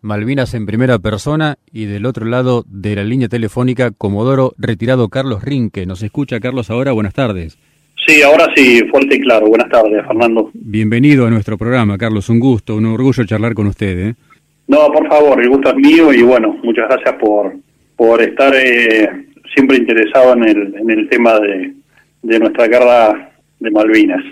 Malvinas en primera persona y del otro lado de la línea telefónica Comodoro retirado Carlos Rinque. ¿Nos escucha Carlos ahora? Buenas tardes. Sí, ahora sí, fuerte y claro. Buenas tardes, Fernando. Bienvenido a nuestro programa, Carlos. Un gusto, un orgullo charlar con usted. ¿eh? No, por favor, el gusto es mío y bueno, muchas gracias por, por estar eh, siempre interesado en el, en el tema de, de nuestra guerra de Malvinas.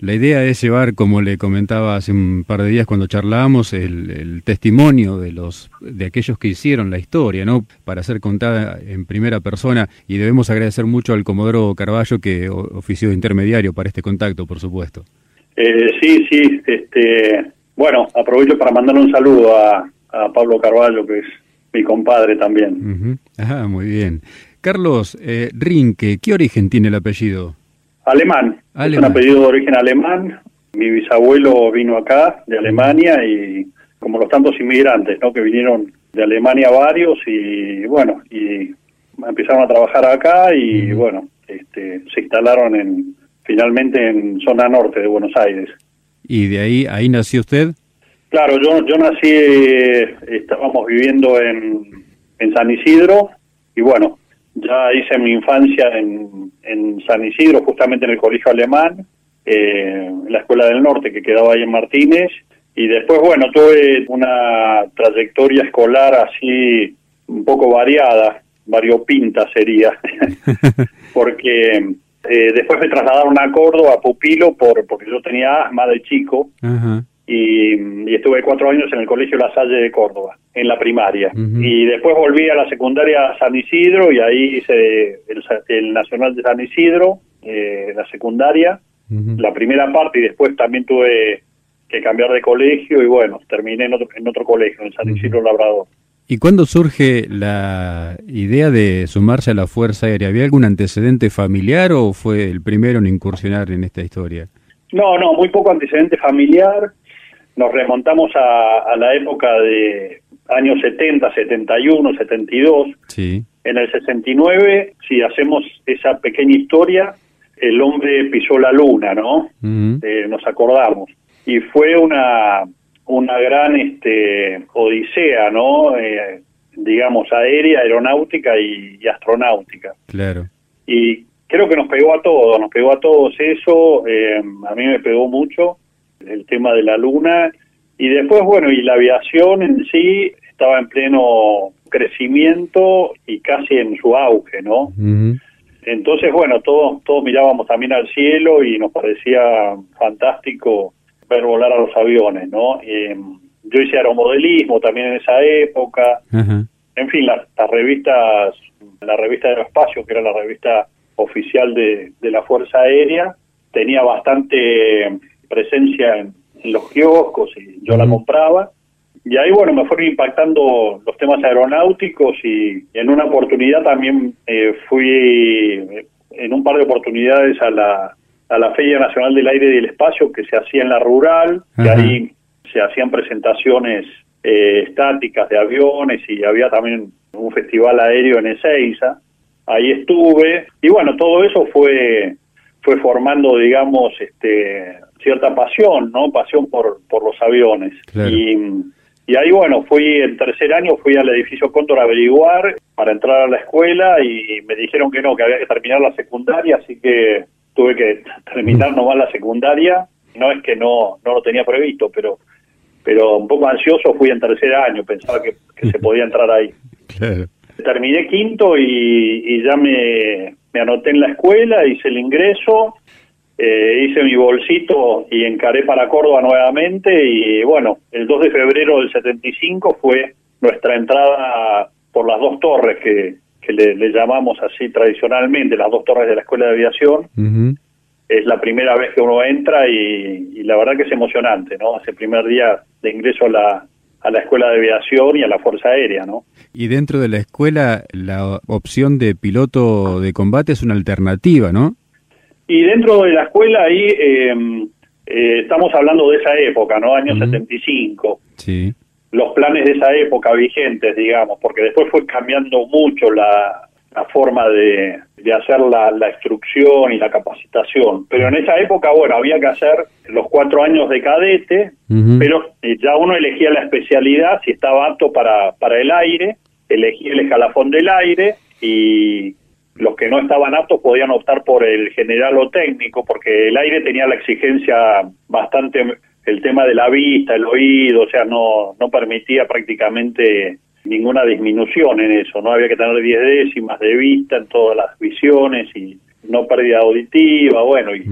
La idea es llevar, como le comentaba hace un par de días cuando charlábamos, el, testimonio de los de aquellos que hicieron la historia, ¿no? Para ser contada en primera persona y debemos agradecer mucho al Comodoro Carballo que ofició de intermediario para este contacto, por supuesto. Eh, sí, sí, este, bueno, aprovecho para mandarle un saludo a, Pablo Carballo, que es mi compadre también. Ajá, muy bien. Carlos eh, Rinque, ¿qué origen tiene el apellido? Alemán. Es un apellido de origen alemán. Mi bisabuelo vino acá de Alemania y como los tantos inmigrantes, ¿no? Que vinieron de Alemania varios y bueno, y empezaron a trabajar acá y bueno, este, se instalaron en finalmente en zona norte de Buenos Aires. ¿Y de ahí ahí nació usted? Claro, yo yo nací estábamos viviendo en en San Isidro y bueno, ya hice mi infancia en, en San Isidro, justamente en el colegio alemán, eh, en la Escuela del Norte, que quedaba ahí en Martínez. Y después, bueno, tuve una trayectoria escolar así un poco variada, variopinta sería, porque eh, después me trasladaron a Córdoba, a Pupilo, por, porque yo tenía asma de chico y, estuve cuatro años en el Colegio La Salle de Córdoba, en la primaria. Y después volví a la secundaria San Isidro y ahí hice el, Nacional de San Isidro, eh, la secundaria, la primera parte y después también tuve que cambiar de colegio y bueno, terminé en otro, en otro colegio, en San Isidro Labrador. ¿Y cuándo surge la idea de sumarse a la Fuerza Aérea? ¿Había algún antecedente familiar o fue el primero en incursionar en esta historia? No, no, muy poco antecedente familiar nos remontamos a, la época de años 70, 71, 72. Sí. En el 69, si hacemos esa pequeña historia, el hombre pisó la luna, ¿no? Eh, nos acordamos. Y fue una, una gran este, odisea, ¿no? Eh, digamos, aérea, aeronáutica y, astronáutica. Claro. Y creo que nos pegó a todos, nos pegó a todos eso, eh, a mí me pegó mucho el tema de la luna. Y después, bueno, y la aviación en sí estaba en pleno crecimiento y casi en su auge, ¿no? Entonces, bueno, todos, todos mirábamos también al cielo y nos parecía fantástico ver volar a los aviones, ¿no? Eh, yo hice aeromodelismo también en esa época. En fin, las, revistas, la revista de Aeroespacio, que era la revista oficial de, de la Fuerza Aérea, tenía bastante presencia en, los kioscos y yo la compraba. Y ahí, bueno, me fueron impactando los temas aeronáuticos y, en una oportunidad también eh, fui, en un par de oportunidades, a la, a la Feria Nacional del Aire y del Espacio que se hacía en la rural, y ahí se hacían presentaciones eh, estáticas de aviones y había también un festival aéreo en Ezeiza. Ahí estuve y bueno, todo eso fue fue formando, digamos, este cierta pasión, ¿no? Pasión por, por los aviones. Y, y ahí, bueno, fui en tercer año, fui al edificio Cóndor a averiguar para entrar a la escuela y me dijeron que no, que había que terminar la secundaria, así que tuve que terminar nomás la secundaria. No es que no, no lo tenía previsto, pero pero un poco ansioso fui en tercer año, pensaba que, se podía entrar ahí. Terminé quinto y, y ya me, me anoté en la escuela, hice el ingreso eh, hice mi bolsito y encaré para Córdoba nuevamente y bueno, el 2 de febrero del 75 fue nuestra entrada por las dos torres que, que le, llamamos así tradicionalmente, las dos torres de la Escuela de Aviación. Es la primera vez que uno entra y, la verdad que es emocionante, ¿no? Ese primer día de ingreso a la, a la Escuela de Aviación y a la Fuerza Aérea, ¿no? Y dentro de la escuela, la opción de piloto de combate es una alternativa, ¿no? Y dentro de la escuela ahí eh, eh, estamos hablando de esa época, ¿no? Año 75. Sí. Los planes de esa época vigentes, digamos, porque después fue cambiando mucho la, la forma de, de hacer la, la, instrucción y la capacitación. Pero en esa época, bueno, había que hacer los cuatro años de cadete, pero eh, ya uno elegía la especialidad si estaba apto para, para el aire, elegía el escalafón del aire y los que no estaban aptos podían optar por el general o técnico, porque el aire tenía la exigencia bastante, el tema de la vista, el oído, o sea, no, no permitía prácticamente ninguna disminución en eso, no había que tener 10 décimas de vista en todas las visiones y no pérdida auditiva, bueno, y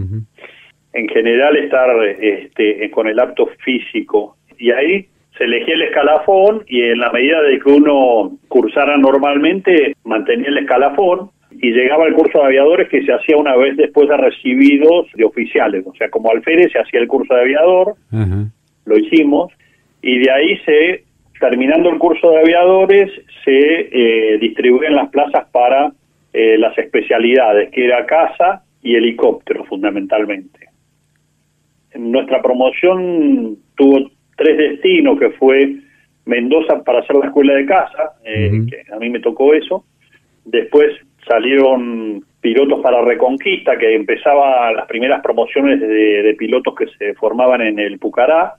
en general estar este, con el apto físico. Y ahí se elegía el escalafón y en la medida de que uno cursara normalmente, mantenía el escalafón y llegaba al curso de aviadores que se hacía una vez después de recibidos de oficiales, o sea, como alférez se hacía el curso de aviador, lo hicimos, y de ahí se terminando el curso de aviadores, se eh, distribuyen las plazas para eh, las especialidades, que era casa y helicóptero fundamentalmente. Nuestra promoción tuvo tres destinos, que fue Mendoza para hacer la escuela de casa, eh, que a mí me tocó eso. Después salieron pilotos para Reconquista, que empezaba las primeras promociones de, pilotos que se formaban en el Pucará.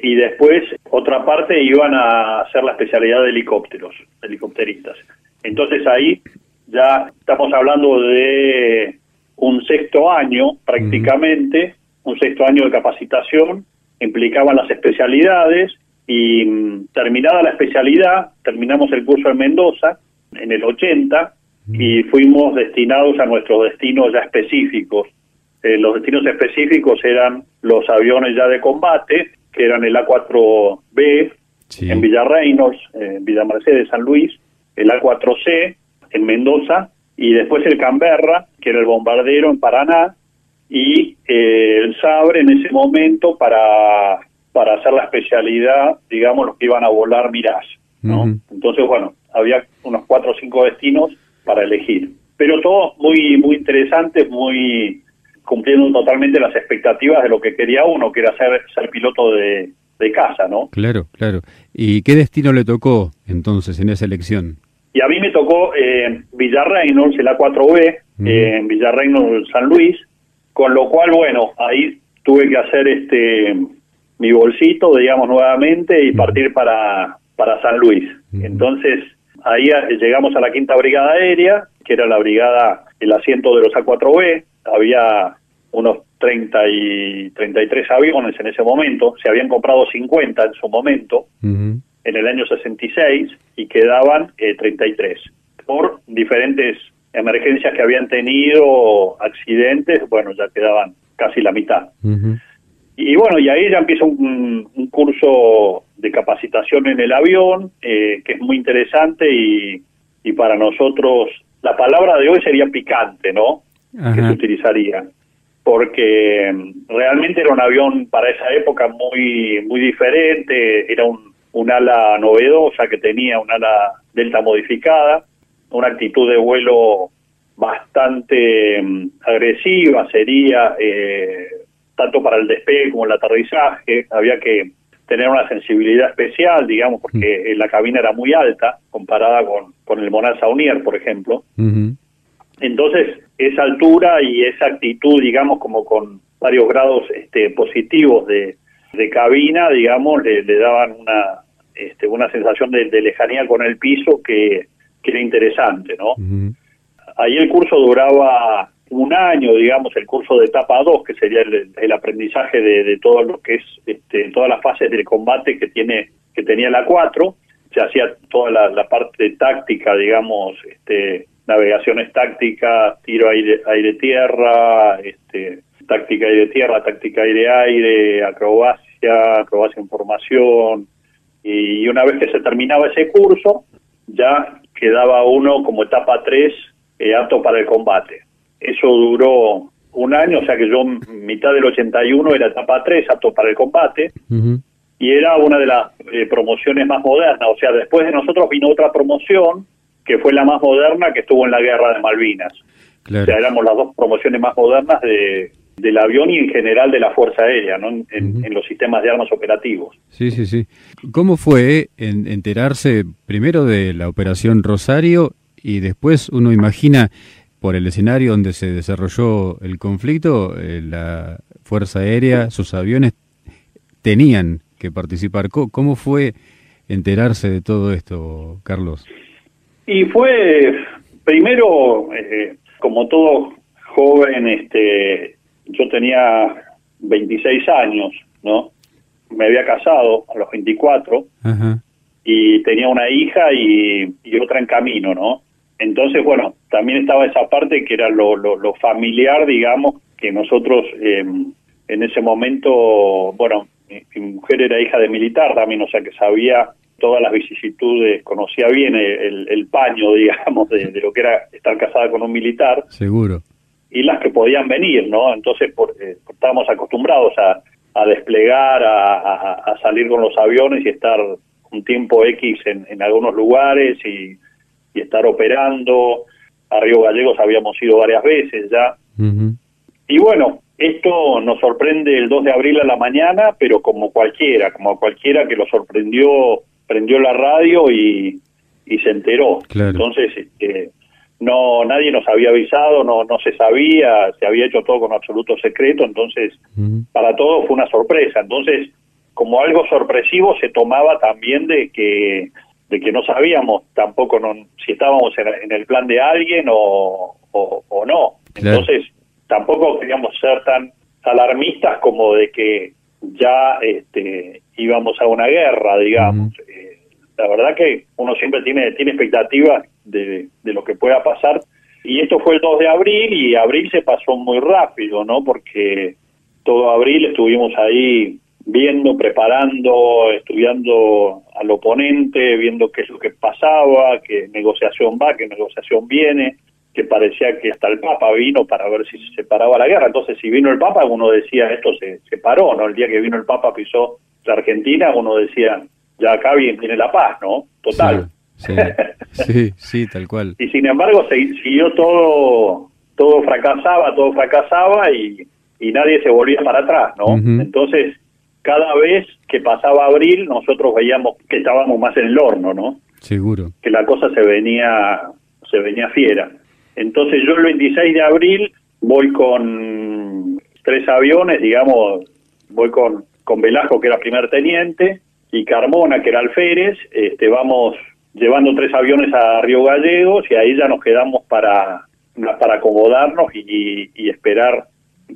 Y después otra parte iban a hacer la especialidad de helicópteros, helicópteristas. Entonces ahí ya estamos hablando de un sexto año prácticamente, un sexto año de capacitación, implicaban las especialidades y mm, terminada la especialidad, terminamos el curso en Mendoza en el 80 y fuimos destinados a nuestros destinos ya específicos. Eh, los destinos específicos eran los aviones ya de combate, que eran el A4B en Villarreinos, en Villa Mercedes, San Luis, el A4C en Mendoza, y después el Canberra, que era el bombardero en Paraná, y eh, el Sabre en ese momento para, para hacer la especialidad, digamos, los que iban a volar Mirage. ¿no? Entonces, bueno, había unos cuatro o cinco destinos para elegir. Pero todo muy, muy interesante, muy cumpliendo totalmente las expectativas de lo que quería uno, que era ser, ser piloto de, de casa, ¿no? Claro, claro. ¿Y qué destino le tocó entonces en esa elección? Y a mí me tocó eh, Villarreynolds, el A4B, en Villarreynolds, San Luis, con lo cual, bueno, ahí tuve que hacer este mi bolsito, digamos, nuevamente y partir para, para San Luis. Entonces, ahí llegamos a la quinta brigada aérea, que era la brigada, el asiento de los A4B, había unos 30 y 33 aviones en ese momento, se habían comprado 50 en su momento, en el año 66, y quedaban 33. Eh, Por diferentes emergencias que habían tenido, accidentes, bueno, ya quedaban casi la mitad. Y bueno, y ahí ya empieza un, curso de capacitación en el avión, eh, que es muy interesante y, y para nosotros, la palabra de hoy sería picante, ¿no? que se utilizaría. Porque mm, realmente era un avión para esa época muy muy diferente, era un, un ala novedosa que tenía un ala delta modificada, una actitud de vuelo bastante mm, agresiva sería eh, tanto para el despegue como el aterrizaje, había que tener una sensibilidad especial, digamos, porque mm. la cabina era muy alta comparada con, con el Monal Saunier, por ejemplo. Entonces, esa altura y esa actitud, digamos, como con varios grados este, positivos de, cabina, digamos, le, daban una, este, una sensación de, lejanía con el piso que, era interesante, ¿no? Ahí el curso duraba un año, digamos, el curso de etapa 2, que sería el, aprendizaje de, todo lo que es, este, todas las fases del combate que tiene que tenía la 4, se hacía toda la, la parte táctica, digamos, este, navegaciones tácticas, tiro aire, aire tierra, este, táctica aire tierra, táctica aire aire, acrobacia, acrobacia en formación. Y una vez que se terminaba ese curso, ya quedaba uno como etapa 3 eh, apto para el combate. Eso duró un año, o sea que yo mitad del 81 era etapa 3 apto para el combate. Y era una de las eh, promociones más modernas, o sea, después de nosotros vino otra promoción que fue la más moderna que estuvo en la guerra de Malvinas. O sea, éramos las dos promociones más modernas de, del avión y en general de la Fuerza Aérea, ¿no? En, los sistemas de armas operativos. Sí, sí, sí. ¿Cómo fue enterarse primero de la Operación Rosario y después uno imagina por el escenario donde se desarrolló el conflicto, eh, la Fuerza Aérea, sus aviones tenían que participar. ¿Cómo fue enterarse de todo esto, Carlos? Y fue, primero, eh, como todo joven, este, yo tenía 26 años, ¿no? Me había casado a los 24 y tenía una hija y, otra en camino, ¿no? Entonces, bueno, también estaba esa parte que era lo, lo, familiar, digamos, que nosotros em, en ese momento, bueno, mi, mujer era hija de militar también, o sea que sabía todas las vicisitudes, conocía bien el, paño, digamos, de, lo que era estar casada con un militar. Seguro. Y las que podían venir, ¿no? Entonces por, eh, estábamos acostumbrados a, desplegar, a, salir con los aviones y estar un tiempo X en, algunos lugares y, estar operando. A Río Gallegos habíamos ido varias veces ya. Y bueno, esto nos sorprende el 2 de abril a la mañana, pero como cualquiera, como cualquiera que lo sorprendió, prendió la radio y, y se enteró. Entonces, este, no nadie nos había avisado, no no se sabía, se había hecho todo con absoluto secreto, entonces para todos fue una sorpresa. Entonces, como algo sorpresivo se tomaba también de que de que no sabíamos tampoco no, si estábamos en, el plan de alguien o, o, no. Entonces, tampoco queríamos ser tan alarmistas como de que ya este, íbamos a una guerra, digamos. Eh, la verdad que uno siempre tiene, tiene expectativas de, de lo que pueda pasar. Y esto fue el 2 de abril y abril se pasó muy rápido, ¿no? Porque todo abril estuvimos ahí viendo, preparando, estudiando al oponente, viendo qué es lo que pasaba, qué negociación va, qué negociación viene que parecía que hasta el Papa vino para ver si se paraba la guerra. Entonces, si vino el Papa, uno decía, esto se, se paró, ¿no? El día que vino el Papa pisó la Argentina, uno decía, ya acá viene la paz, ¿no? Total. Sí, sí, tal cual. y sin embargo, se, siguió todo, todo fracasaba, todo fracasaba y, y nadie se volvía para atrás, ¿no? Entonces, cada vez que pasaba abril, nosotros veíamos que estábamos más en el horno, ¿no? Seguro. Que la cosa se venía, se venía fiera. Entonces yo el 26 de abril voy con tres aviones, digamos, voy con, con Velasco, que era primer teniente, y Carmona, que era alférez, este, vamos llevando tres aviones a Río Gallegos y ahí ya nos quedamos para, para acomodarnos y, esperar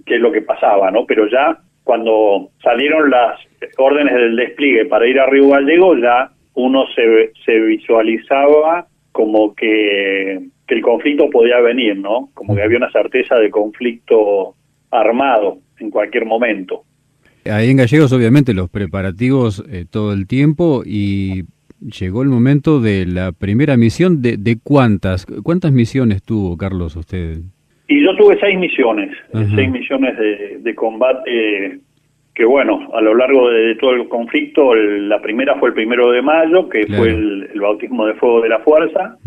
qué es lo que pasaba, ¿no? Pero ya cuando salieron las órdenes del despliegue para ir a Río Gallegos, ya uno se, se visualizaba como que que el conflicto podía venir, ¿no? Como que había una certeza de conflicto armado en cualquier momento. Ahí en Gallegos, obviamente, los preparativos eh, todo el tiempo y llegó el momento de la primera misión. ¿De, de cuántas? ¿Cuántas misiones tuvo, Carlos, usted? Y yo tuve seis misiones, seis misiones de, combate que bueno, a lo largo de, todo el conflicto, la primera fue el primero de mayo, que fue el, bautismo de fuego de la fuerza,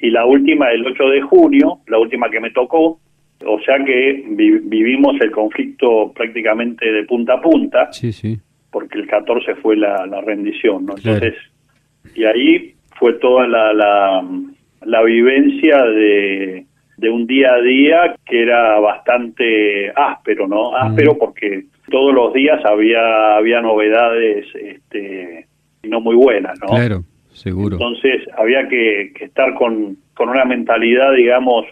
y la última el 8 de junio, la última que me tocó, o sea que vivimos el conflicto prácticamente de punta a punta, sí, sí. porque el 14 fue la, rendición, ¿no? Entonces, y ahí fue toda la, la, vivencia de, de, un día a día que era bastante áspero, ¿no? Áspero porque todos los días había, había novedades este, no muy buenas, ¿no? Claro. Seguro. Entonces había que, estar con, con, una mentalidad, digamos,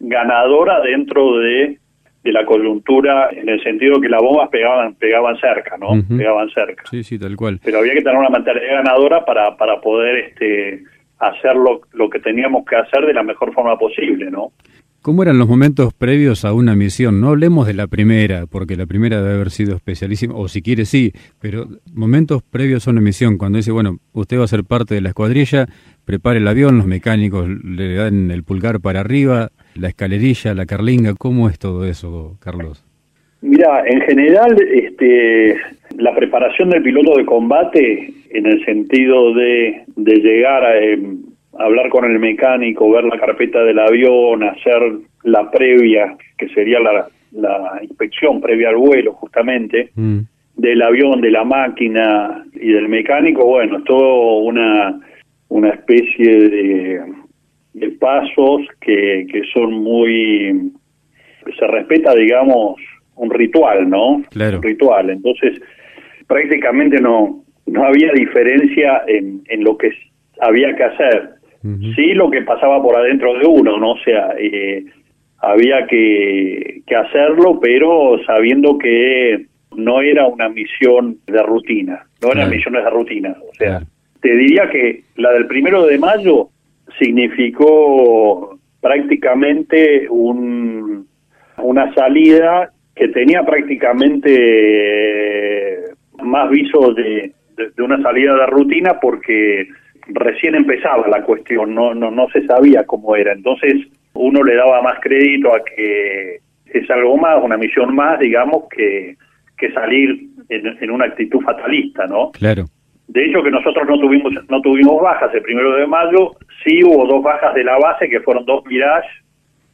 ganadora dentro de, de, la coyuntura, en el sentido que las bombas pegaban, pegaban cerca, ¿no? Pegaban cerca. Sí, sí, tal cual. Pero había que tener una mentalidad ganadora para, para poder este, hacer lo, lo que teníamos que hacer de la mejor forma posible, ¿no? ¿Cómo eran los momentos previos a una misión? No hablemos de la primera, porque la primera debe haber sido especialísima, o si quiere sí, pero momentos previos a una misión, cuando dice, bueno, usted va a ser parte de la escuadrilla, prepare el avión, los mecánicos le dan el pulgar para arriba, la escalerilla, la carlinga, ¿cómo es todo eso, Carlos? Mira, en general, este, la preparación del piloto de combate, en el sentido de, de llegar a... Em, hablar con el mecánico, ver la carpeta del avión, hacer la previa, que sería la, la inspección previa al vuelo justamente, mm. del avión, de la máquina y del mecánico, bueno, es todo una, una especie de, de pasos que, que son muy... se respeta, digamos, un ritual, ¿no? Claro. Un ritual. Entonces, prácticamente no, no había diferencia en, en lo que había que hacer. Sí lo que pasaba por adentro de uno, ¿no? O sea, eh, había que, que hacerlo, pero sabiendo que no era una misión de rutina, no eran misiones de rutina. O sea, te diría que la del primero de mayo significó prácticamente un, una salida que tenía prácticamente más viso de, de, una salida de rutina porque recién empezaba la cuestión, no, no, no se sabía cómo era. Entonces uno le daba más crédito a que es algo más, una misión más, digamos, que, que salir en, en una actitud fatalista, ¿no? Claro. De hecho que nosotros no tuvimos no tuvimos bajas el primero de mayo, sí hubo dos bajas de la base que fueron dos Mirage,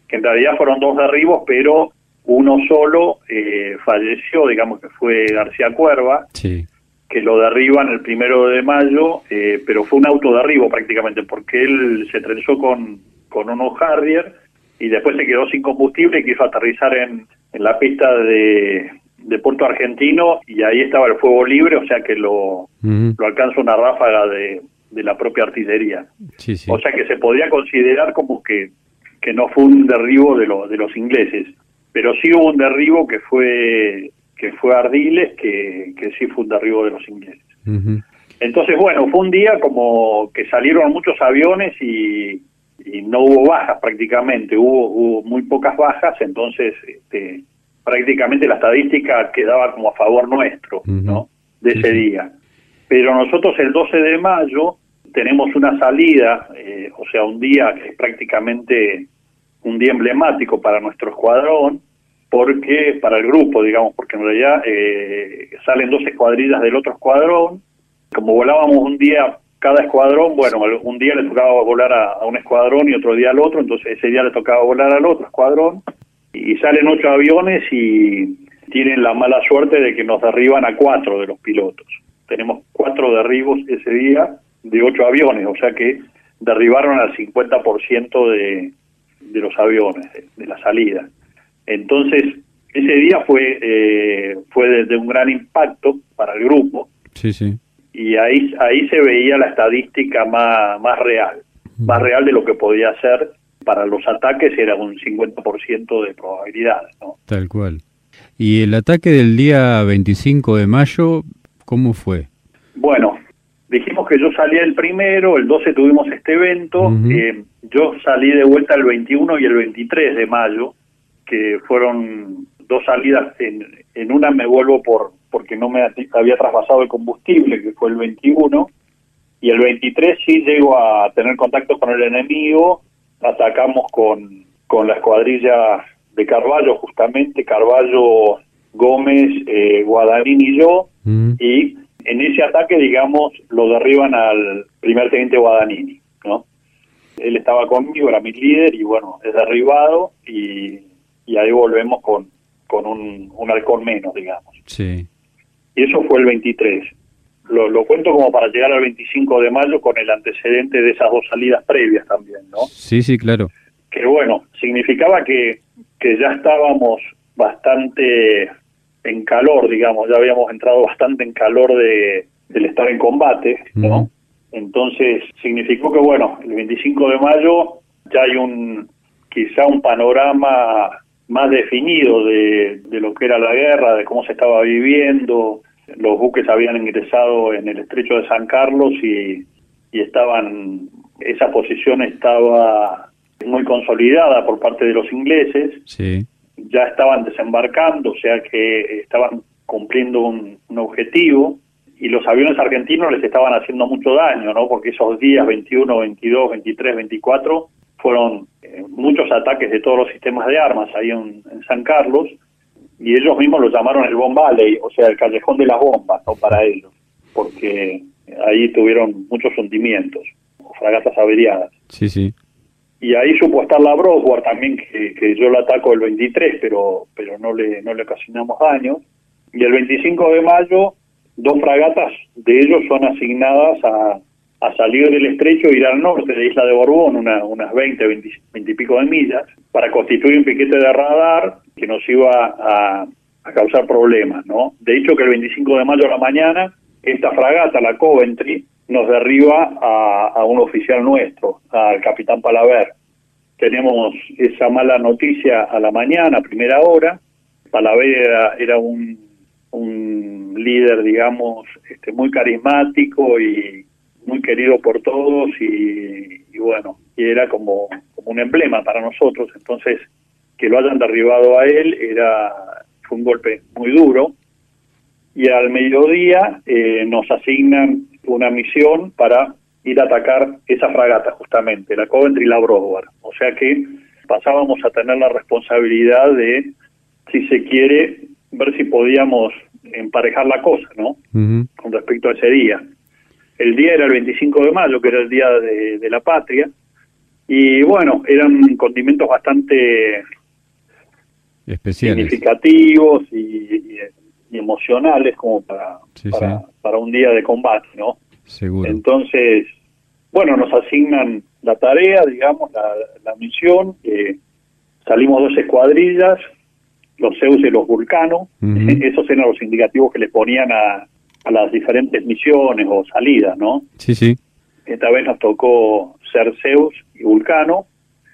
que en realidad fueron dos derribos, pero uno solo eh, falleció, digamos que fue García Cuerva, sí. Que lo derriban el primero de mayo, eh, pero fue un autoderribo prácticamente, porque él se trenzó con, con unos Harrier y después se quedó sin combustible y quiso aterrizar en, en la pista de, de Puerto Argentino y ahí estaba el fuego libre, o sea que lo, lo alcanza una ráfaga de, de la propia artillería. Sí, sí. O sea que se podría considerar como que, que no fue un derribo de, lo, de los ingleses, pero sí hubo un derribo que fue que fue Ardiles, que, que sí fue un derribo de los ingleses. Entonces, bueno, fue un día como que salieron muchos aviones y, y no hubo bajas prácticamente, hubo, hubo muy pocas bajas, entonces este, prácticamente la estadística quedaba como a favor nuestro, ¿no? De ese día. Pero nosotros el 12 de mayo tenemos una salida, eh, o sea, un día que es prácticamente un día emblemático para nuestro escuadrón, porque para el grupo, digamos, porque en realidad eh, salen dos escuadrillas del otro escuadrón, como volábamos un día cada escuadrón, bueno, un día le tocaba volar a, un escuadrón y otro día al otro, entonces ese día le tocaba volar al otro escuadrón, y salen ocho aviones y tienen la mala suerte de que nos derriban a cuatro de los pilotos. Tenemos cuatro derribos ese día de ocho aviones, o sea que derribaron al 50% de, de los aviones, de, la salida. Entonces, ese día fue, eh, fue de, de, un gran impacto para el grupo. Sí, sí. Y ahí, ahí se veía la estadística más, más real, más real de lo que podía ser para los ataques era un 50% de probabilidad. ¿no? Tal cual. ¿Y el ataque del día 25 de mayo, cómo fue? Bueno, dijimos que yo salía el primero, el 12 tuvimos este evento, uh -huh. eh, yo salí de vuelta el 21 y el 23 de mayo, que fueron dos salidas, en, en una me vuelvo por porque no me había traspasado el combustible, que fue el 21, y el 23 sí llego a tener contacto con el enemigo, atacamos con, con la escuadrilla de Carballo, justamente, Carballo, Gómez, eh, y yo, Mm. y en ese ataque, digamos, lo derriban al primer teniente Guadagnini, ¿no? Él estaba conmigo, era mi líder, y bueno, es derribado, y, y ahí volvemos con, con un, un halcón menos, digamos. Sí. Y eso fue el 23. Lo, lo, cuento como para llegar al 25 de mayo con el antecedente de esas dos salidas previas también, ¿no? Sí, sí, claro. Que bueno, significaba que, que ya estábamos bastante en calor, digamos, ya habíamos entrado bastante en calor de del estar en combate, ¿no? Uh -huh. Entonces significó que bueno, el 25 de mayo ya hay un quizá un panorama más definido de, de lo que era la guerra, de cómo se estaba viviendo, los buques habían ingresado en el estrecho de San Carlos y, y estaban, esa posición estaba muy consolidada por parte de los ingleses, sí. ya estaban desembarcando, o sea que estaban cumpliendo un, un, objetivo y los aviones argentinos les estaban haciendo mucho daño, ¿no? Porque esos días 21, 22, 23, 24 fueron eh, muchos ataques de todos los sistemas de armas ahí en, en San Carlos y ellos mismos lo llamaron el Bomb Valley, o sea, el callejón de las bombas, ¿no? Para ellos, porque ahí tuvieron muchos hundimientos, fragatas averiadas. Sí, sí. Y ahí supo estar la Broadward también, que, que, yo la ataco el 23, pero pero no le, no le ocasionamos daño. Y el 25 de mayo, dos fragatas de ellos son asignadas a, a salir del estrecho e ir al norte de Isla de Borbón, unas 20, 20, y pico de millas, para constituir un piquete de radar que nos iba a, causar problemas, ¿no? De hecho, que el 25 de mayo a la mañana, esta fragata, la Coventry, nos derriba a, a un oficial nuestro, al capitán Palaver. Tenemos esa mala noticia a la mañana, a primera hora. Palaver era, un, un líder, digamos, este, muy carismático y muy querido por todos y, bueno, y era como, como un emblema para nosotros, entonces que lo hayan derribado a él era fue un golpe muy duro y al mediodía eh, nos asignan una misión para ir a atacar esa fragata justamente, la Coventry y la Broward. O sea que pasábamos a tener la responsabilidad de, si se quiere, ver si podíamos emparejar la cosa, ¿no? Con respecto a ese día. El día era el 25 de mayo, que era el Día de, la Patria, y bueno, eran condimentos bastante Especiales. significativos y, emocionales como para, para, un día de combate, ¿no? Seguro. Entonces, bueno, nos asignan la tarea, digamos, la, misión, salimos dos escuadrillas, los Zeus y los Vulcanos, esos eran los indicativos que le ponían a, a las diferentes misiones o salidas, ¿no? Sí, sí. Esta vez nos tocó ser Zeus y Vulcano.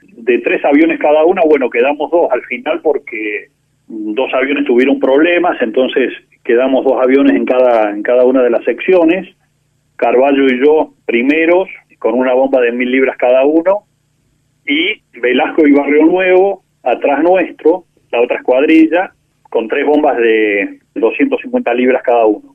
De tres aviones cada una, bueno, quedamos dos al final porque dos aviones tuvieron problemas, entonces quedamos dos aviones en cada, en cada una de las secciones. Carballo y yo primeros, con una bomba de mil libras cada uno, y Velasco y Barrio Nuevo, atrás nuestro, la otra escuadrilla, con tres bombas de 250 libras cada uno.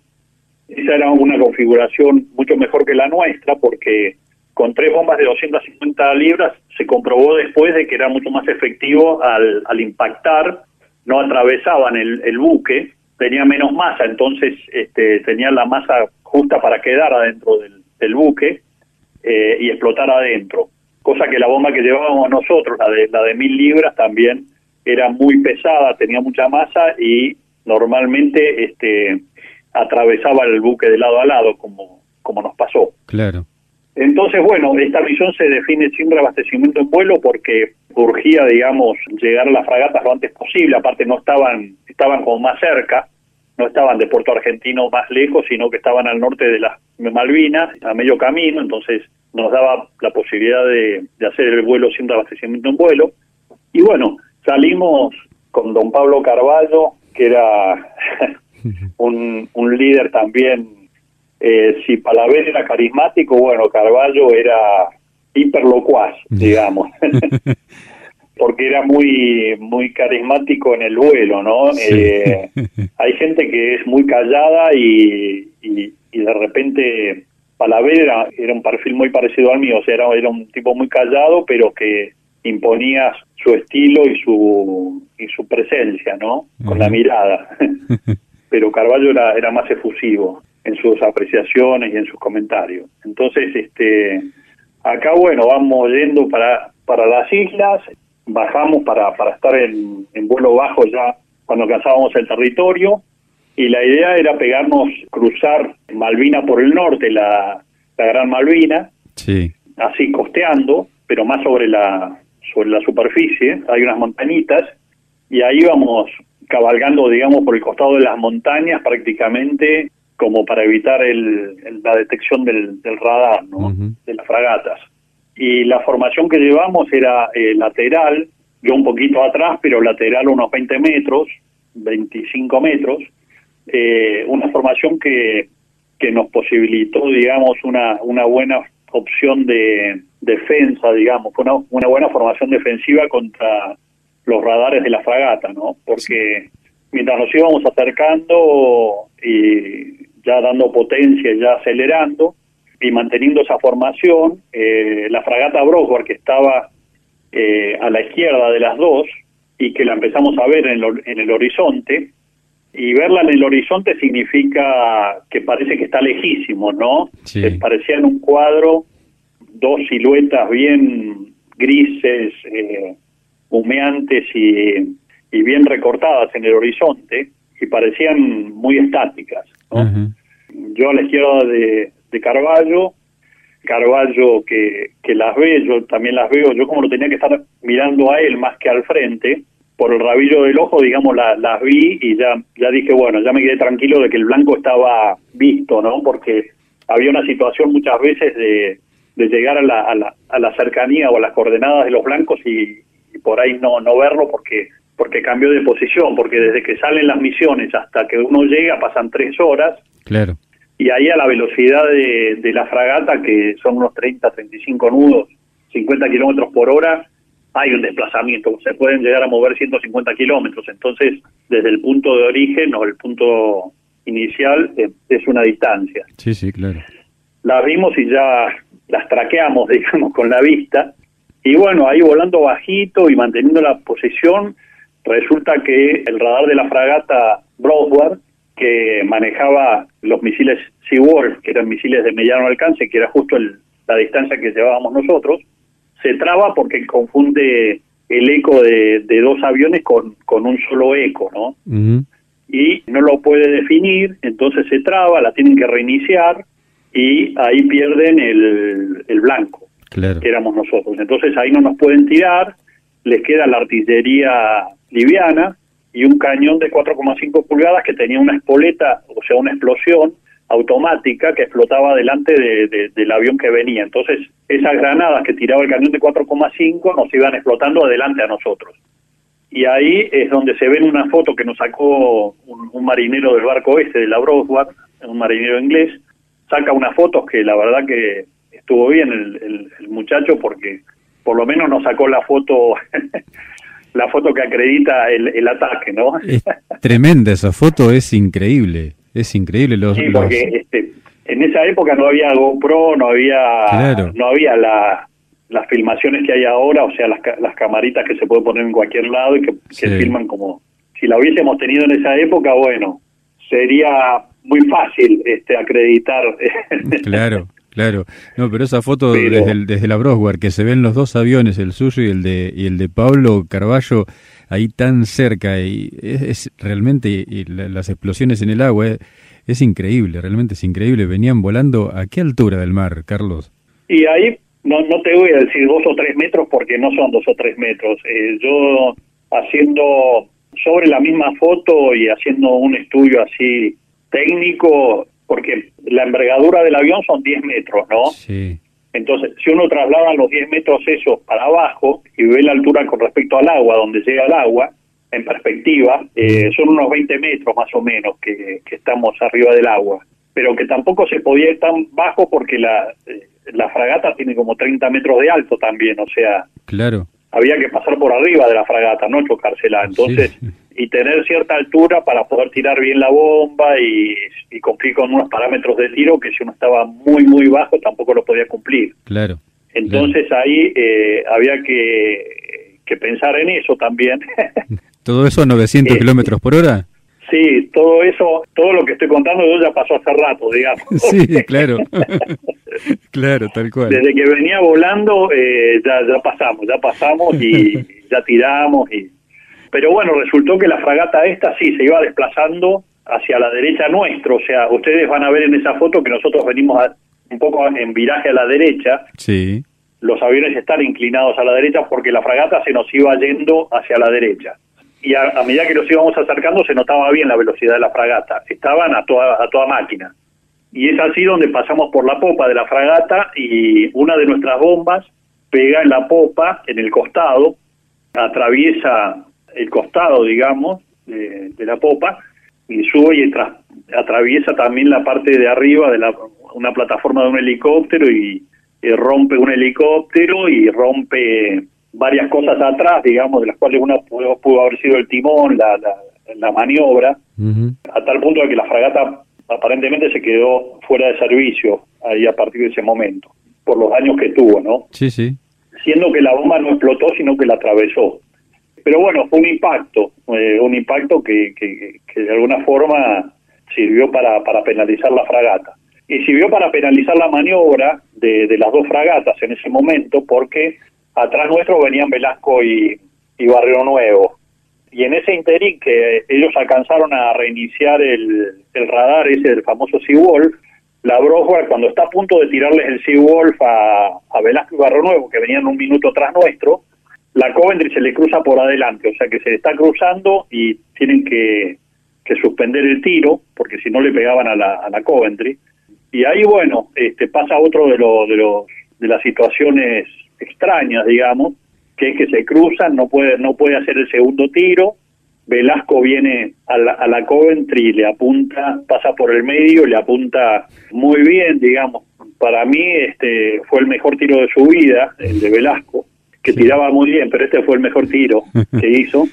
Esa era una configuración mucho mejor que la nuestra porque con tres bombas de 250 libras se comprobó después de que era mucho más efectivo al, al impactar, no atravesaban el, el buque, tenía menos masa, entonces este, tenían la masa justa para quedar adentro del, del buque eh, y explotar adentro. Cosa que la bomba que llevábamos nosotros, la de, la de mil libras, también era muy pesada, tenía mucha masa y normalmente este, atravesaba el buque de lado a lado, como, como nos pasó. Claro. Entonces, bueno, esta misión se define sin reabastecimiento en vuelo porque urgía, digamos, llegar a las fragatas lo antes posible. Aparte, no estaban, estaban como más cerca, no estaban de Puerto Argentino más lejos, sino que estaban al norte de las Malvinas, a medio camino. Entonces, nos daba la posibilidad de, de hacer el vuelo sin reabastecimiento en vuelo. Y bueno, salimos con don Pablo Carballo, que era un, un líder también, eh, si Palaver era carismático, bueno, Carballo era hiperlocuaz, digamos, porque era muy muy carismático en el vuelo, ¿no? Eh, hay gente que es muy callada y, y, de repente Palaver era, era, un perfil muy parecido al mío, o sea, era, era un tipo muy callado, pero que imponía su estilo y su y su presencia, ¿no? Con la mirada. pero Carballo era, era más efusivo en sus apreciaciones y en sus comentarios. Entonces, este, acá, bueno, vamos yendo para, para las islas, bajamos para, para estar en, en vuelo bajo ya cuando alcanzábamos el territorio, y la idea era pegarnos, cruzar Malvina por el norte, la, la Gran Malvina, sí. así costeando, pero más sobre la, sobre la superficie, hay unas montañitas, y ahí vamos cabalgando, digamos, por el costado de las montañas prácticamente como para evitar el, la detección del, radar, ¿no? De las fragatas. Y la formación que llevamos era eh, lateral, yo un poquito atrás, pero lateral unos 20 metros, 25 metros, eh, una formación que, que nos posibilitó, digamos, una, una buena opción de defensa, digamos, una, una buena formación defensiva contra los radares de la fragata, ¿no? Porque mientras nos íbamos acercando y ya dando potencia, ya acelerando y manteniendo esa formación, eh, la fragata Broward que estaba eh, a la izquierda de las dos y que la empezamos a ver en, en el horizonte, y verla en el horizonte significa que parece que está lejísimo, ¿no? Sí. Parecía en un cuadro dos siluetas bien grises, eh, humeantes y, bien recortadas en el horizonte y parecían muy estáticas. Yo a la izquierda de, de Carballo Carballo que, que las ve, yo también las veo, yo como lo tenía que estar mirando a él más que al frente, por el rabillo del ojo, digamos, las vi y ya, ya dije, bueno, ya me quedé tranquilo de que el blanco estaba visto, ¿no? Porque había una situación muchas veces de, de llegar a la, a, la, a la cercanía o a las coordenadas de los blancos y, por ahí no, no verlo porque porque cambió de posición, porque desde que salen las misiones hasta que uno llega pasan tres horas. Claro. Y ahí a la velocidad de, de la fragata, que son unos 30, 35 nudos, 50 kilómetros por hora, hay un desplazamiento. Se pueden llegar a mover 150 kilómetros. Entonces, desde el punto de origen o el punto inicial, eh, es una distancia. Sí, sí, claro. Las vimos y ya las traqueamos, digamos, con la vista. Y bueno, ahí volando bajito y manteniendo la posición, resulta que el radar de la fragata Broadward, que manejaba los misiles Seawolf, que eran misiles de mediano alcance, que era justo la distancia que llevábamos nosotros, se traba porque confunde el eco de, dos aviones con, con, un solo eco, ¿no? Y no lo puede definir, entonces se traba, la tienen que reiniciar y ahí pierden el, el blanco, que éramos nosotros. Entonces ahí no nos pueden tirar, les queda la artillería liviana y un cañón de 4,5 pulgadas que tenía una espoleta, o sea, una explosión automática que explotaba delante de, del avión que venía. Entonces, esas granadas que tiraba el cañón de 4,5 nos iban explotando adelante a nosotros. Y ahí es donde se ve en una foto que nos sacó un, marinero del barco este, de la Broadward, un marinero inglés, saca unas fotos que la verdad que estuvo bien el, el muchacho porque por lo menos nos sacó la foto la foto que acredita el, ataque, ¿no? Es tremenda esa foto, es increíble, es increíble. Los, sí, porque Este, en esa época no había GoPro, no había, no había la, las filmaciones que hay ahora, o sea, las, las camaritas que se pueden poner en cualquier lado y que, filman como... Si la hubiésemos tenido en esa época, bueno, sería muy fácil este acreditar. Claro. Claro, no, pero esa foto desde, desde la Broswell, que se ven los dos aviones, el suyo y el de y el de Pablo Carballo, ahí tan cerca, y es, realmente y las explosiones en el agua, es, es, increíble, realmente es increíble. Venían volando a qué altura del mar, Carlos? Y ahí no, no te voy a decir dos o tres metros porque no son dos o tres metros. Eh, yo haciendo sobre la misma foto y haciendo un estudio así técnico, porque la envergadura del avión son 10 metros, ¿no? Sí. Entonces, si uno traslada los 10 metros esos para abajo y ve la altura con respecto al agua, donde llega el agua, en perspectiva, eh, son unos 20 metros más o menos que, estamos arriba del agua. Pero que tampoco se podía ir tan bajo porque la, eh, la fragata tiene como 30 metros de alto también, o sea... Claro. Había que pasar por arriba de la fragata, no chocársela. Entonces, y tener cierta altura para poder tirar bien la bomba y, cumplir con unos parámetros de tiro que si uno estaba muy, muy bajo tampoco lo podía cumplir. Claro. Entonces ahí eh, había que, que pensar en eso también. ¿Todo eso a 900 kilómetros por hora? Sí, todo eso, todo lo que estoy contando yo ya pasó hace rato, digamos. Sí, claro. claro, tal cual. Desde que venía volando eh, ya, ya pasamos, ya pasamos y ya tiramos y pero bueno, resultó que la fragata esta sí se iba desplazando hacia la derecha nuestro, o sea, ustedes van a ver en esa foto que nosotros venimos un poco en viraje a la derecha. Sí. Los aviones están inclinados a la derecha porque la fragata se nos iba yendo hacia la derecha. Y a, medida que nos íbamos acercando se notaba bien la velocidad de la fragata. Estaban a toda, a toda máquina. Y es así donde pasamos por la popa de la fragata y una de nuestras bombas pega en la popa, en el costado, atraviesa el costado, digamos, de, la popa y sube y atraviesa también la parte de arriba de la, una plataforma de un helicóptero y, rompe un helicóptero y rompe varias cosas atrás, digamos, de las cuales una pudo, haber sido el timón, la, la, maniobra, a tal punto de que la fragata aparentemente se quedó fuera de servicio ahí a partir de ese momento, por los daños que tuvo, ¿no? Sí, sí. Siendo que la bomba no explotó, sino que la atravesó. Pero bueno, fue un impacto, eh, un impacto que, que, de alguna forma sirvió para, para penalizar la fragata. Y sirvió para penalizar la maniobra de, de las dos fragatas en ese momento, porque atrás nuestro venían Velasco y, y Barrio Nuevo. Y en ese interín que ellos alcanzaron a reiniciar el, el radar ese del famoso Seawolf, la Broswell cuando está a punto de tirarles el Seawolf a, a Velasco y Barro Nuevo, que venían un minuto tras nuestro, la Coventry se le cruza por adelante, o sea que se está cruzando y tienen que, que suspender el tiro, porque si no le pegaban a la, a la Coventry. Y ahí, bueno, este, pasa otro de, lo, de, los, de las situaciones extrañas, digamos, que es que se cruzan, no puede, no puede hacer el segundo tiro, Velasco viene a la, a la Coventry y le apunta, pasa por el medio, le apunta muy bien, digamos. Para mí este fue el mejor tiro de su vida, el de Velasco, que tiraba muy bien, pero este fue el mejor tiro que hizo,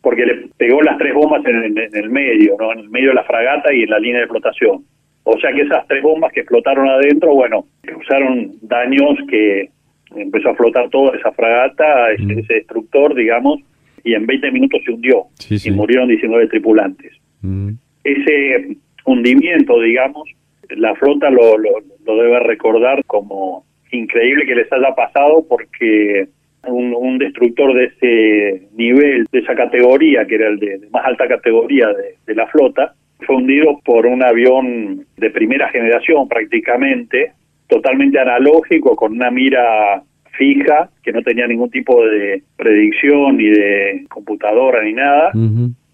porque le pegó las tres bombas en, en, el medio, ¿no? en el medio de la fragata y en la línea de flotación. O sea que esas tres bombas que explotaron adentro, bueno, causaron daños que empezó a flotar toda esa fragata, ese, ese destructor, digamos, y en 20 minutos se hundió y murieron 19 tripulantes. Mm. Ese hundimiento, digamos, la flota lo, lo, debe recordar como increíble que les haya pasado porque un, destructor de ese nivel, de esa categoría, que era el de, más alta categoría de, de, la flota, fue hundido por un avión de primera generación prácticamente, totalmente analógico, con una mira fija, que no tenía ningún tipo de predicción ni de computadora ni nada,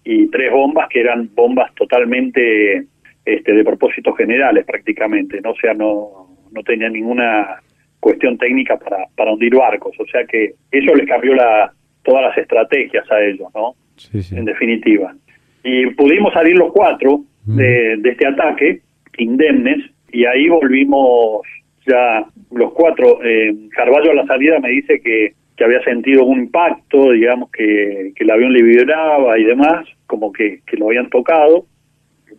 y tres bombas que eran bombas totalmente este, de propósitos generales prácticamente, ¿no? o sea, no, no tenía ninguna cuestión técnica para, para hundir barcos, o sea que eso les cambió la, todas las estrategias a ellos, ¿no? En definitiva. Y pudimos salir los cuatro de, de este ataque, indemnes, y ahí volvimos ya los cuatro, eh, Carballo a la salida me dice que, que había sentido un impacto, digamos que, que el avión le vibraba y demás, como que, que lo habían tocado.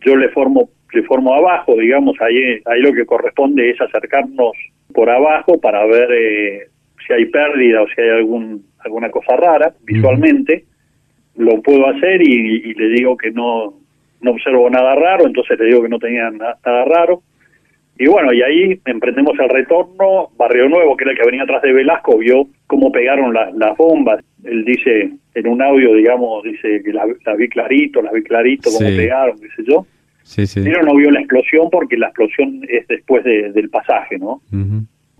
Yo le formo le formo abajo, digamos, ahí, ahí lo que corresponde es acercarnos por abajo para ver eh, si hay pérdida o si hay algún alguna cosa rara visualmente. Lo puedo hacer y, y, le digo que no, no observo nada raro, entonces le digo que no tenía nada raro y bueno, y ahí emprendemos el retorno. Barrio Nuevo, que era el que venía atrás de Velasco, vio cómo pegaron las bombas. Él dice, en un audio, digamos, dice que las la vi clarito, las vi clarito, cómo pegaron, qué sé yo. Sí, sí. Pero no vio la explosión porque la explosión es después del pasaje, ¿no?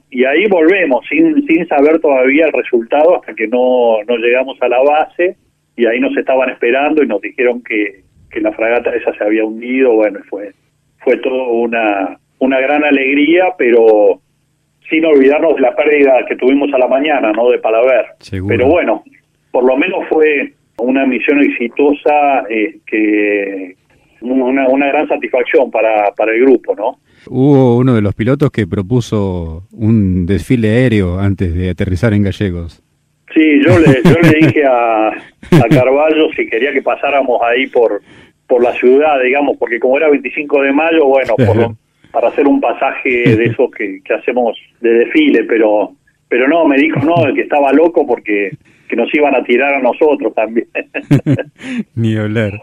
Y ahí volvemos, sin, sin saber todavía el resultado hasta que no, no llegamos a la base y ahí nos estaban esperando y nos dijeron que, que la fragata esa se había hundido. Bueno, fue, fue todo una una gran alegría, pero sin olvidarnos de la pérdida que tuvimos a la mañana, ¿no? De Palaver. Pero bueno, por lo menos fue una misión exitosa eh, que una, una gran satisfacción para, para el grupo, ¿no? Hubo uno de los pilotos que propuso un desfile aéreo antes de aterrizar en Gallegos. Sí, yo le, yo le dije a, a Carballo si quería que pasáramos ahí por, por la ciudad, digamos, porque como era 25 de mayo, bueno, por lo, para hacer un pasaje de esos que, hacemos de desfile, pero pero no, me dijo no, el que estaba loco porque que nos iban a tirar a nosotros también. Ni hablar.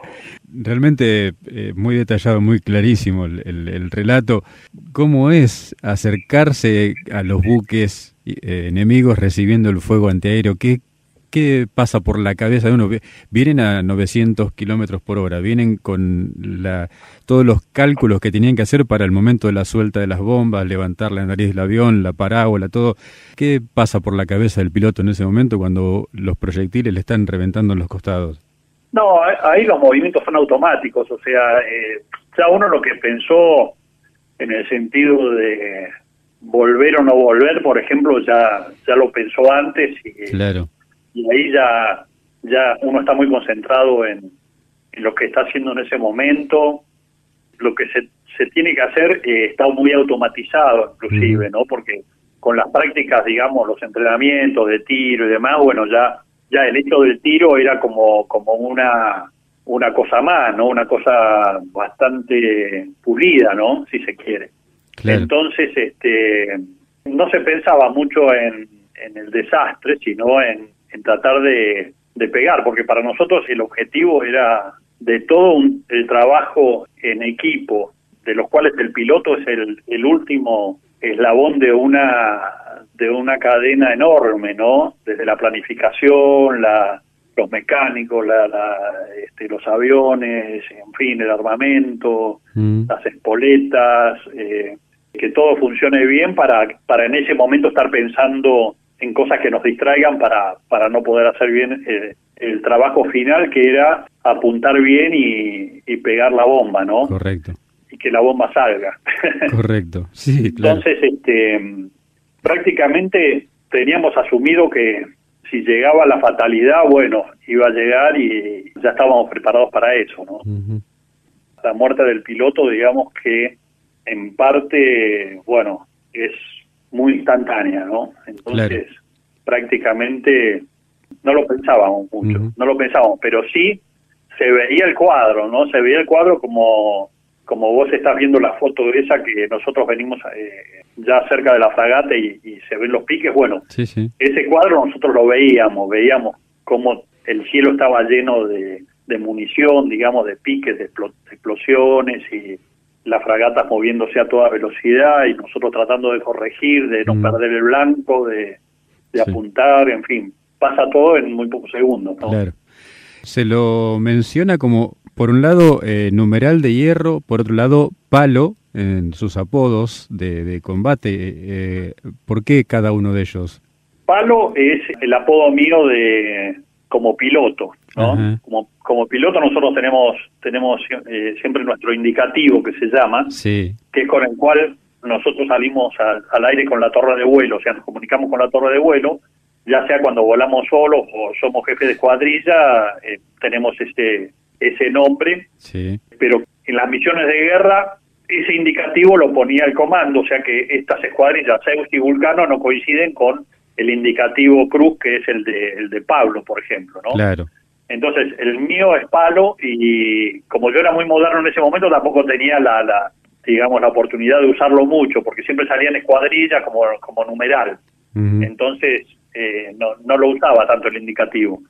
Realmente eh, muy detallado, muy clarísimo el, el, relato. ¿Cómo es acercarse a los buques eh, enemigos recibiendo el fuego antiaéreo? ¿Qué, ¿Qué pasa por la cabeza de uno? Vienen a 900 kilómetros por hora, vienen con la, todos los cálculos que tenían que hacer para el momento de la suelta de las bombas, levantar la nariz del avión, la parábola, todo. ¿Qué pasa por la cabeza del piloto en ese momento cuando los proyectiles le están reventando en los costados? No, ahí los movimientos son automáticos, o sea, eh, ya uno lo que pensó en el sentido de volver o no volver, por ejemplo, ya ya lo pensó antes y claro. y ahí ya, ya uno está muy concentrado en, lo que está haciendo en ese momento, lo que se, se tiene que hacer eh, está muy automatizado inclusive, ¿no? Porque con las prácticas, digamos, los entrenamientos de tiro y demás, bueno, ya ya el hecho del tiro era como como una una cosa más, ¿no? Una cosa bastante pulida, ¿no? Si se quiere. Entonces, este no se pensaba mucho en, en el desastre, sino en, en tratar de, de pegar, porque para nosotros el objetivo era de todo un, el trabajo en equipo, de los cuales el piloto es el, el último eslabón de una de una cadena enorme, ¿no? Desde la planificación, la, los mecánicos, la, la, este, los aviones, en fin, el armamento, mm. las espoletas, eh, que todo funcione bien para, para en ese momento estar pensando en cosas que nos distraigan para, para no poder hacer bien eh, el trabajo final que era apuntar bien y, y, pegar la bomba, ¿no? Correcto. Que la bomba salga. Correcto, sí, claro. Entonces, este, prácticamente teníamos asumido que si llegaba la fatalidad, bueno, iba a llegar y ya estábamos preparados para eso, ¿no? La muerte del piloto, digamos que en parte, bueno, es muy instantánea, ¿no? Entonces, prácticamente no lo pensábamos mucho, no lo pensábamos, pero sí se veía el cuadro, ¿no? Se veía el cuadro como como vos estás viendo la foto de esa que nosotros venimos eh, ya cerca de la fragata y, se ven los piques, bueno, ese cuadro nosotros lo veíamos, veíamos cómo el cielo estaba lleno de, de munición, digamos, de piques, de explosiones y las fragatas moviéndose a toda velocidad y nosotros tratando de corregir, de no mm. perder el blanco, de, apuntar, en fin, pasa todo en muy pocos segundos. Claro. Se lo menciona como, por un lado, eh, numeral de hierro, por otro lado, palo en sus apodos de, combate. Eh, ¿Por qué cada uno de ellos? Palo es el apodo mío de como piloto, ¿no? Como, como piloto nosotros tenemos tenemos eh, siempre nuestro indicativo que se llama, sí. que es con el cual nosotros salimos al aire con la torre de vuelo, o sea, nos comunicamos con la torre de vuelo, ya sea cuando volamos solos o somos jefes de escuadrilla, eh, tenemos este ese nombre, sí. pero en las misiones de guerra ese indicativo lo ponía el comando, o sea que estas escuadrillas, Zeus y Vulcano, no coinciden con el indicativo cruz que es el de, el de Pablo, por ejemplo, ¿no? Claro. Entonces, el mío es palo y como yo era muy moderno en ese momento, tampoco tenía la, la digamos, la oportunidad de usarlo mucho, porque siempre salía en escuadrilla como, como numeral. Entonces, eh, no, no lo usaba tanto el indicativo.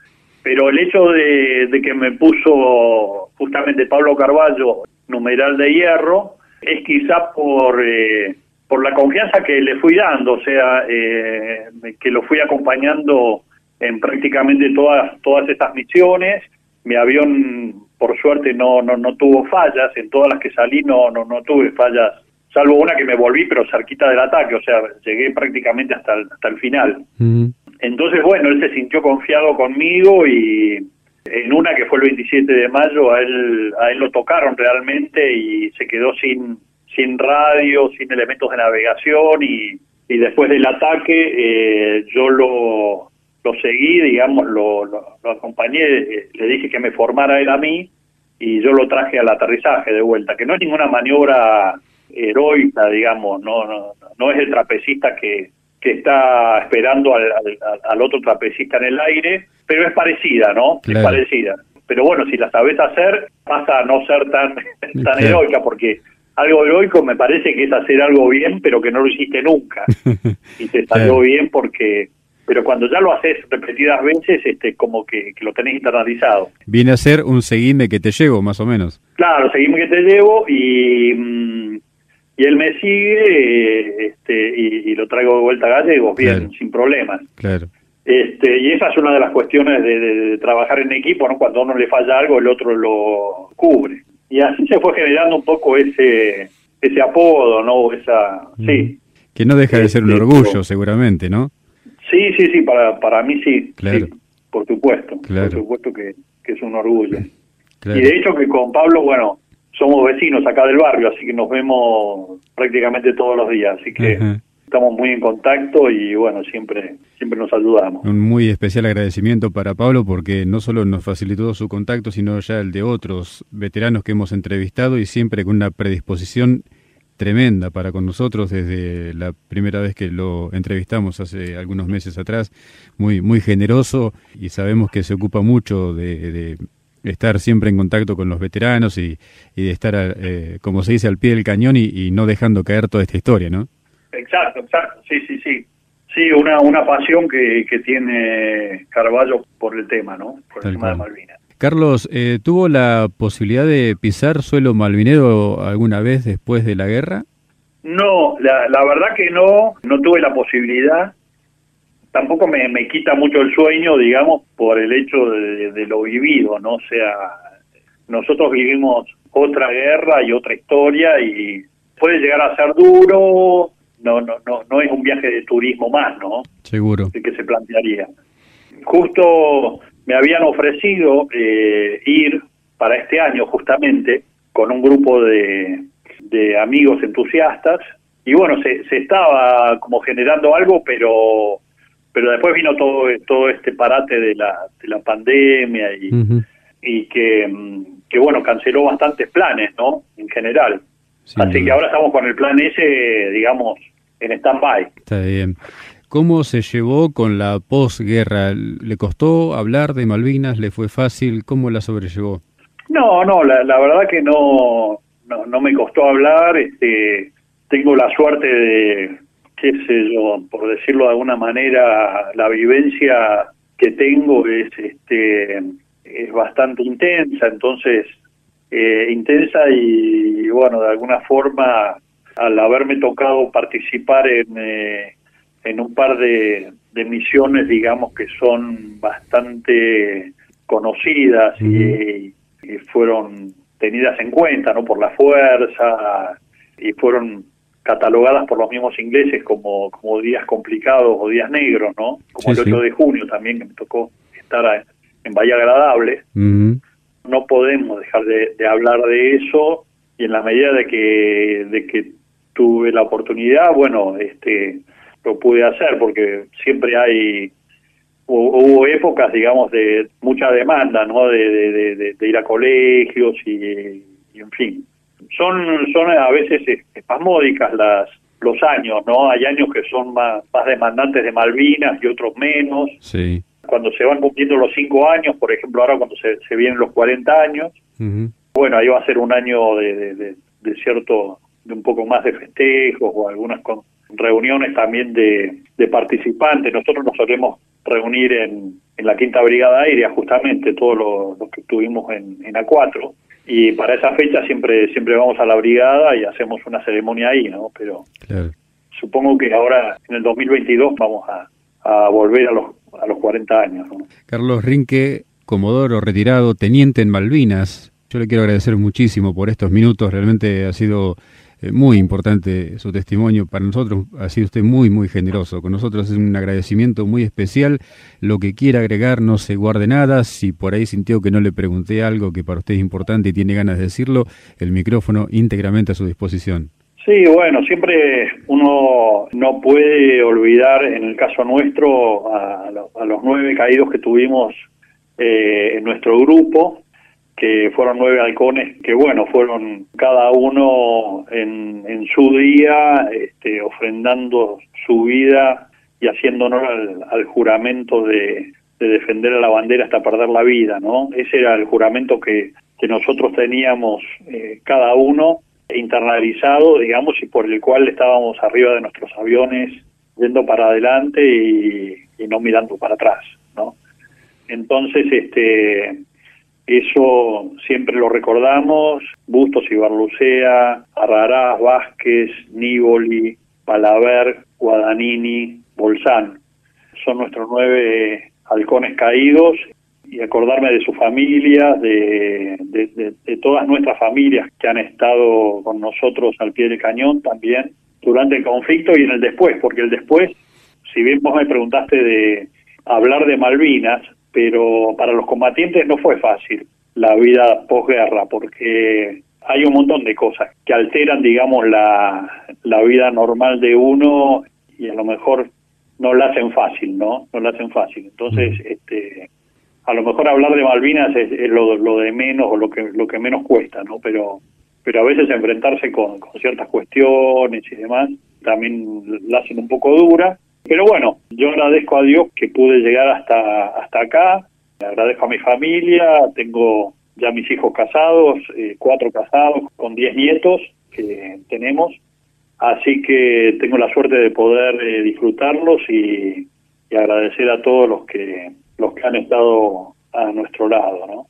Pero el hecho de, que me puso justamente Pablo Carballo numeral de hierro es quizá por... Eh, por la confianza que le fui dando, o sea, eh, que lo fui acompañando en prácticamente todas todas estas misiones. Mi avión, por suerte, no no no tuvo fallas. En todas las que salí no no no tuve fallas, salvo una que me volví, pero cerquita del ataque, o sea, llegué prácticamente hasta el, hasta el final. Entonces, bueno, él se sintió confiado conmigo y en una que fue el 27 de mayo a él a él lo tocaron realmente y se quedó sin sin radio, sin elementos de navegación y, y después del ataque eh, yo lo, lo seguí, digamos, lo, lo, acompañé, eh, le dije que me formara él a mí y yo lo traje al aterrizaje de vuelta, que no es ninguna maniobra heroica, digamos, no, no, no es el trapecista que, que está esperando al, al, otro trapecista en el aire, pero es parecida, ¿no? Es parecida. Pero bueno, si la sabes hacer, pasa a no ser tan, tan heroica, porque algo heroico me parece que es hacer algo bien, pero que no lo hiciste nunca. y te salió bien porque pero cuando ya lo haces repetidas veces, este, como que, lo tenés internalizado. Viene a ser un seguime que te llevo, más o menos. Claro, seguime que te llevo y, mm, y él me sigue este, y, lo traigo de vuelta a gallegos, bien, sin problemas. Claro. Este, y esa es una de las cuestiones de, de, trabajar en equipo, ¿no? Cuando a uno le falla algo, el otro lo cubre y así se fue generando un poco ese ese apodo, ¿no? Esa, sí. Que no deja de ser un este, orgullo, seguramente, ¿no? Sí, sí, sí, para, para mí sí. Claro. por supuesto. Por supuesto que, es un orgullo. Y de hecho que con Pablo, bueno, somos vecinos acá del barrio, así que nos vemos prácticamente todos los días, así que estamos muy en contacto y bueno, siempre siempre nos ayudamos. Un muy especial agradecimiento para Pablo porque no solo nos facilitó su contacto, sino ya el de otros veteranos que hemos entrevistado y siempre con una predisposición tremenda para con nosotros desde la primera vez que lo entrevistamos hace algunos meses atrás, muy muy generoso y sabemos que se ocupa mucho de, estar siempre en contacto con los veteranos y, de estar, eh, como se dice, al pie del cañón y, y no dejando caer toda esta historia, ¿no? Exacto, exacto, sí, sí, sí. Sí, una, una pasión que, que tiene Carballo por el tema, ¿no? Por el tema de Malvinas. Carlos, eh, ¿tuvo la posibilidad de pisar suelo malvinero alguna vez después de la guerra? No, la, la verdad que no, no tuve la posibilidad. Tampoco me, me quita mucho el sueño, digamos, por el hecho de, de lo vivido, ¿no? O sea, nosotros vivimos otra guerra y otra historia y puede llegar a ser duro, no, no, no, no es un viaje de turismo más, ¿no? Seguro. El que se plantearía. Justo me habían ofrecido eh, ir para este año justamente con un grupo de, de amigos entusiastas y bueno, se, se estaba como generando algo, pero pero después vino todo todo este parate de la, de la pandemia y, y que, mm, que bueno, canceló bastantes planes, ¿no? En general. Así que ahora estamos con el plan ese, digamos, en stand-by. Está bien. ¿Cómo se llevó con la posguerra? ¿Le costó hablar de Malvinas? ¿Le fue fácil? ¿Cómo la sobrellevó? No, no, la, la verdad que no, no, no me costó hablar. Este, tengo la suerte de, qué sé yo, por decirlo de alguna manera, la vivencia que tengo es, este, es bastante intensa, entonces eh, intensa y, bueno, de alguna forma, al haberme tocado participar en, eh, en un par de, misiones, digamos, que son bastante conocidas y, fueron tenidas en cuenta, ¿no? Por la fuerza y fueron catalogadas por los mismos ingleses como, como días complicados o días negros, ¿no? Como el 8 de junio también, que me tocó estar en Bahía Agradable no podemos dejar de, hablar de eso y en la medida de que, de que tuve la oportunidad, bueno, este lo pude hacer porque siempre hay hubo épocas, digamos, de mucha demanda, ¿no? De, ir a colegios y, en fin. Son, son a veces espasmódicas las los años, ¿no? Hay años que son más, más demandantes de Malvinas y otros menos. Sí cuando se van cumpliendo los cinco años, por ejemplo, ahora cuando se, se vienen los 40 años, bueno, ahí va a ser un año de, de, cierto, de un poco más de festejos o algunas con reuniones también de, de participantes. Nosotros nos solemos reunir en, en la Quinta Brigada Aérea, justamente, todos los, que estuvimos en, en A4, y para esa fecha siempre siempre vamos a la brigada y hacemos una ceremonia ahí, ¿no? Pero supongo que ahora, en el 2022, vamos a, a volver a los a los 40 años. Carlos Rinque, Comodoro retirado, teniente en Malvinas. Yo le quiero agradecer muchísimo por estos minutos. Realmente ha sido eh, muy importante su testimonio. Para nosotros ha sido usted muy, muy generoso. Con nosotros es un agradecimiento muy especial. Lo que quiera agregar no se guarde nada. Si por ahí sintió que no le pregunté algo que para usted es importante y tiene ganas de decirlo, el micrófono íntegramente a su disposición. Sí, bueno, siempre uno no puede olvidar, en el caso nuestro, a, los nueve caídos que tuvimos eh, en nuestro grupo, que fueron nueve halcones, que bueno, fueron cada uno en, en su día este, ofrendando su vida y haciendo honor al, juramento de, defender a la bandera hasta perder la vida, ¿no? Ese era el juramento que, que nosotros teníamos eh, cada uno internalizado, digamos, y por el cual estábamos arriba de nuestros aviones yendo para adelante y, no mirando para atrás, ¿no? Entonces, este, eso siempre lo recordamos, Bustos y Barlucea, Arrarás, Vázquez, Nívoli, Palaver, Guadagnini, Bolsán. Son nuestros nueve halcones caídos y acordarme de su familia, de, de, todas nuestras familias que han estado con nosotros al pie del cañón también durante el conflicto y en el después, porque el después, si bien vos me preguntaste de hablar de Malvinas, pero para los combatientes no fue fácil la vida posguerra, porque hay un montón de cosas que alteran, digamos, la, la vida normal de uno y a lo mejor no la hacen fácil, ¿no? No la hacen fácil. Entonces, este a lo mejor hablar de Malvinas es, lo, lo, de menos o lo que lo que menos cuesta, ¿no? Pero pero a veces enfrentarse con, con ciertas cuestiones y demás también la hacen un poco dura. Pero bueno, yo agradezco a Dios que pude llegar hasta hasta acá. Agradezco a mi familia. Tengo ya mis hijos casados, eh, cuatro casados con diez nietos que tenemos. Así que tengo la suerte de poder eh, disfrutarlos y, y agradecer a todos los que los que han estado a nuestro lado, ¿no?